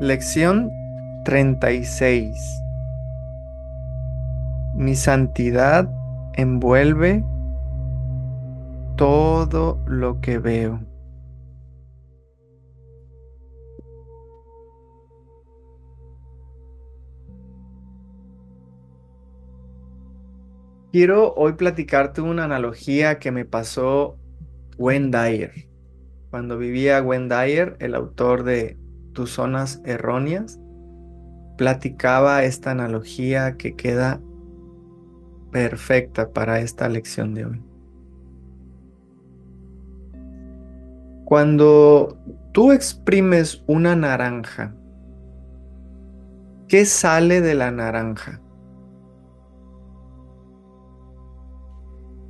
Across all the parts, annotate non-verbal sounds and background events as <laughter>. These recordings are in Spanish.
Lección 36. Mi santidad envuelve todo lo que veo. Quiero hoy platicarte una analogía que me pasó Wayne Dyer. Cuando vivía Wayne Dyer, el autor de Tus zonas erróneas, platicaba esta analogía que queda perfecta para esta lección de hoy. Cuando tú exprimes una naranja, ¿qué sale de la naranja?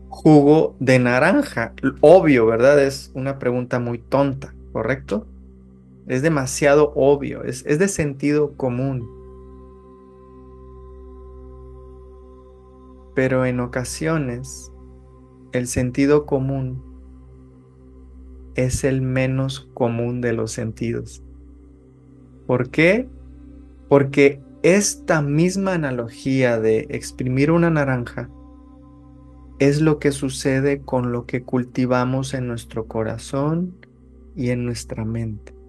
Jugo de naranja. Obvio, ¿verdad? Es una pregunta muy tonta, ¿correcto? Es demasiado obvio, es, de sentido común. Pero en ocasiones el sentido común es el menos común de los sentidos. ¿Por qué? Porque esta misma analogía de exprimir una naranja es lo que sucede con lo que cultivamos en nuestro corazón y en nuestra mente.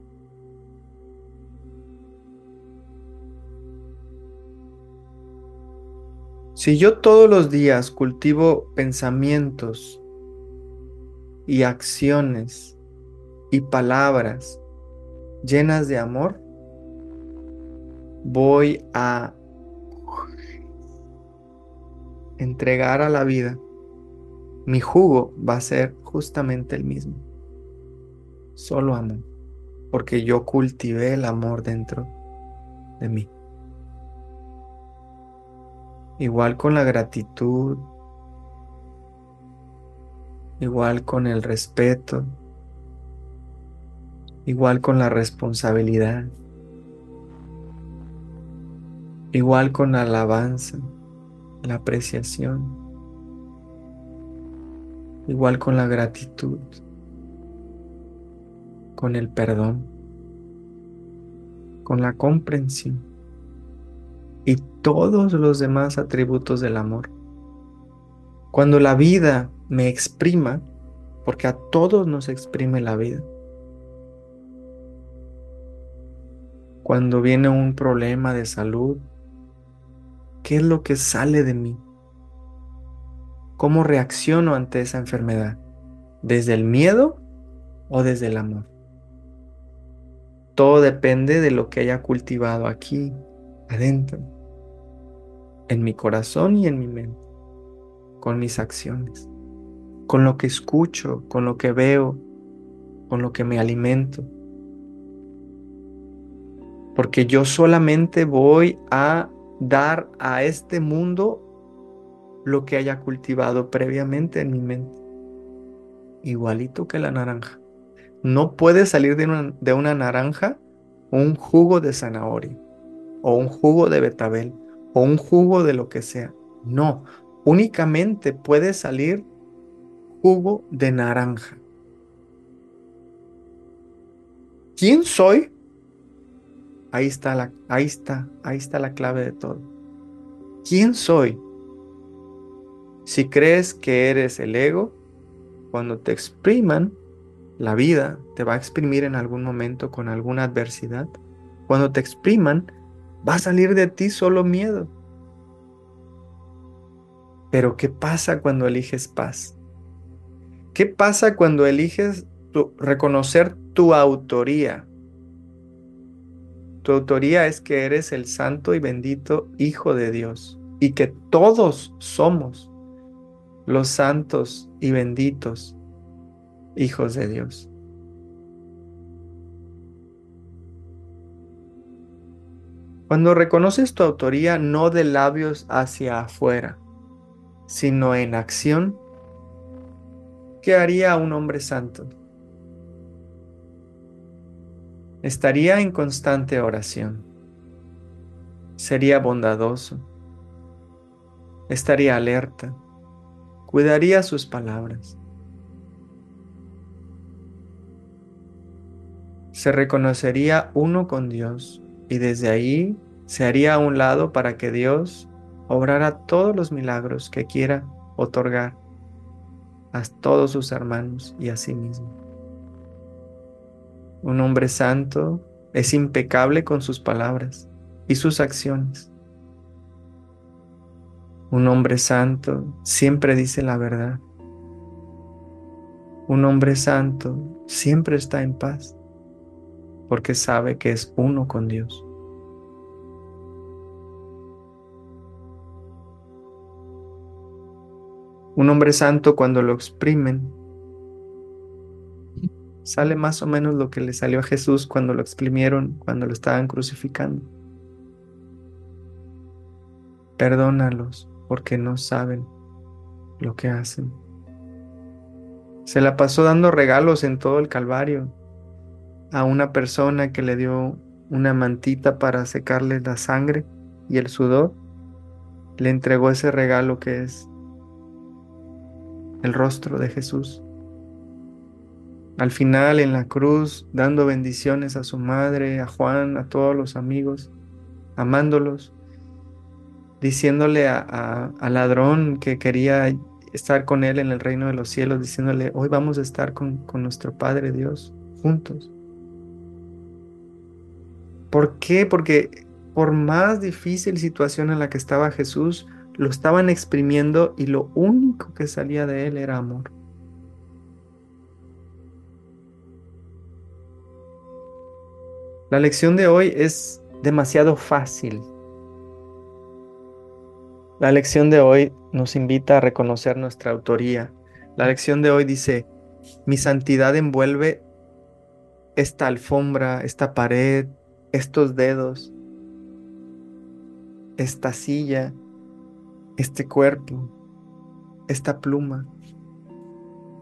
Si yo todos los días cultivo pensamientos y acciones y palabras llenas de amor, voy a entregar a la vida. Mi jugo va a ser justamente el mismo. Solo amor, porque yo cultivé el amor dentro de mí. Igual con la gratitud, igual con el respeto, igual con la responsabilidad, igual con la alabanza, la apreciación, igual con la gratitud, con el perdón, con la comprensión y todos los demás atributos del amor. Cuando la vida me exprima, porque a todos nos exprime la vida. Cuando viene un problema de salud, ¿qué es lo que sale de mí? ¿Cómo reacciono ante esa enfermedad? ¿Desde el miedo o desde el amor? Todo depende de lo que haya cultivado aquí, adentro, en mi corazón y en mi mente, con mis acciones, con lo que escucho, con lo que veo, con lo que me alimento. Porque yo solamente voy a dar a este mundo lo que haya cultivado previamente en mi mente. Igualito que la naranja. No puede salir de una, de una naranja un jugo de zanahoria o un jugo de betabel o un jugo de lo que sea. No, únicamente puede salir jugo de naranja. ¿Quién soy? Ahí está la, ahí está, ahí está la clave de todo. ¿Quién soy? Si crees que eres el ego, cuando te expriman, la vida te va a exprimir en algún momento con alguna adversidad. Cuando te expriman, Va a salir de ti solo miedo. Pero ¿qué pasa cuando eliges paz? ¿Qué pasa cuando eliges reconocer tu autoría? Tu autoría es que eres el santo y bendito Hijo de Dios y que todos somos los santos y benditos hijos de Dios. Cuando reconoces tu autoría no de labios hacia afuera, sino en acción, ¿qué haría un hombre santo? Estaría en constante oración, sería bondadoso, estaría alerta, cuidaría sus palabras. Se reconocería uno con Dios y desde ahí se haría a un lado para que Dios obrara todos los milagros que quiera otorgar a todos sus hermanos y a sí mismo. Un hombre santo es impecable con sus palabras y sus acciones. Un hombre santo siempre dice la verdad. Un hombre santo siempre está en paz porque sabe que es uno con Dios. Un hombre santo cuando lo exprimen, sale más o menos lo que le salió a Jesús cuando lo exprimieron, cuando lo estaban crucificando. Perdónalos porque no saben lo que hacen. Se la pasó dando regalos en todo el Calvario a una persona que le dio una mantita para secarle la sangre y el sudor. Le entregó ese regalo que es el rostro de Jesús. Al final en la cruz, dando bendiciones a su madre, a Juan, a todos los amigos, amándolos, diciéndole al ladrón que quería estar con él en el reino de los cielos, diciéndole, hoy vamos a estar con, con nuestro Padre Dios juntos. ¿Por qué? Porque por más difícil situación en la que estaba Jesús, lo estaban exprimiendo y lo único que salía de él era amor. La lección de hoy es demasiado fácil. La lección de hoy nos invita a reconocer nuestra autoría. La lección de hoy dice, mi santidad envuelve esta alfombra, esta pared, estos dedos, esta silla, este cuerpo, esta pluma.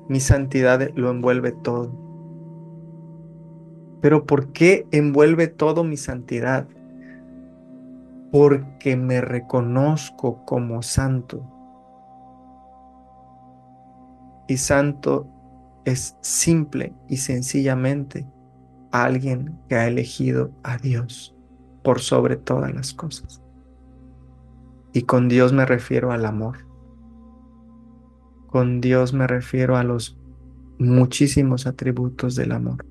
Mi santidad lo envuelve todo. Pero ¿por qué envuelve todo mi santidad? Porque me reconozco como santo. Y santo es simple y sencillamente alguien que ha elegido a Dios por sobre todas las cosas. Y con Dios me refiero al amor. Con Dios me refiero a los muchísimos atributos del amor.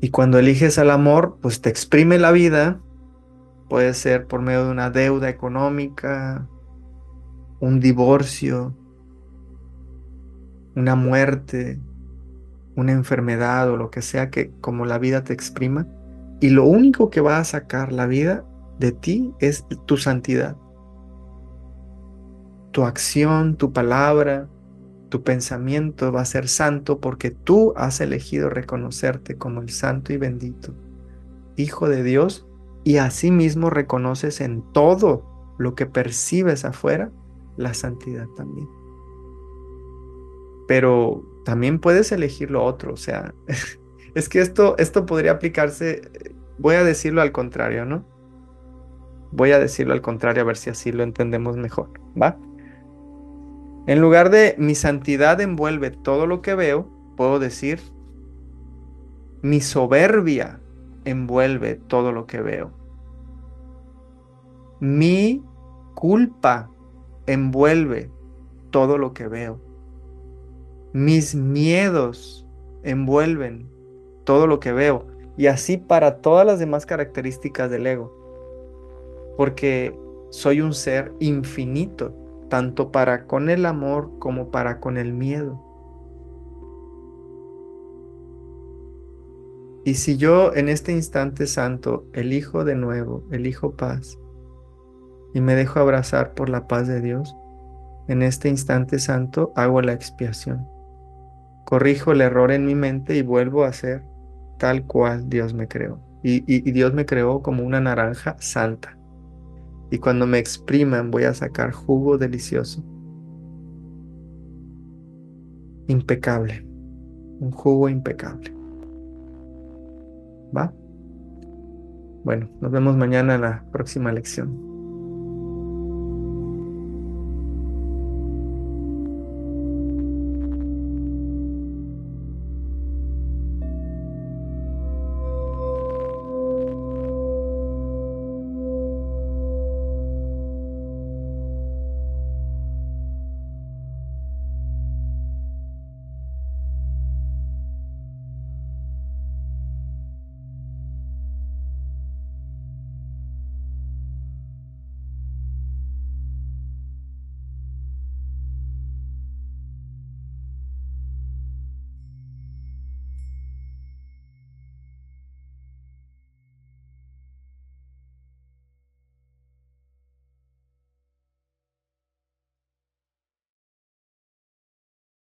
Y cuando eliges al amor, pues te exprime la vida. Puede ser por medio de una deuda económica, un divorcio, una muerte, una enfermedad o lo que sea que como la vida te exprima. Y lo único que va a sacar la vida de ti es tu santidad. Tu acción, tu palabra, tu pensamiento va a ser santo porque tú has elegido reconocerte como el santo y bendito Hijo de Dios y asimismo reconoces en todo lo que percibes afuera la santidad también. Pero también puedes elegir lo otro, o sea, <laughs> es que esto, esto podría aplicarse, voy a decirlo al contrario, ¿no? Voy a decirlo al contrario a ver si así lo entendemos mejor, ¿va? En lugar de mi santidad envuelve todo lo que veo, puedo decir, mi soberbia envuelve todo lo que veo. Mi culpa envuelve todo lo que veo. Mis miedos envuelven todo lo que veo. Y así para todas las demás características del ego. Porque soy un ser infinito, tanto para con el amor como para con el miedo. Y si yo en este instante santo elijo de nuevo, elijo paz, y me dejo abrazar por la paz de Dios, en este instante santo hago la expiación corrijo el error en mi mente y vuelvo a ser tal cual Dios me creó. Y, Dios me creó como una naranja santa. Y cuando me expriman voy a sacar jugo delicioso. Impecable. Un jugo impecable. ¿Va? Bueno, nos vemos mañana en la próxima lección.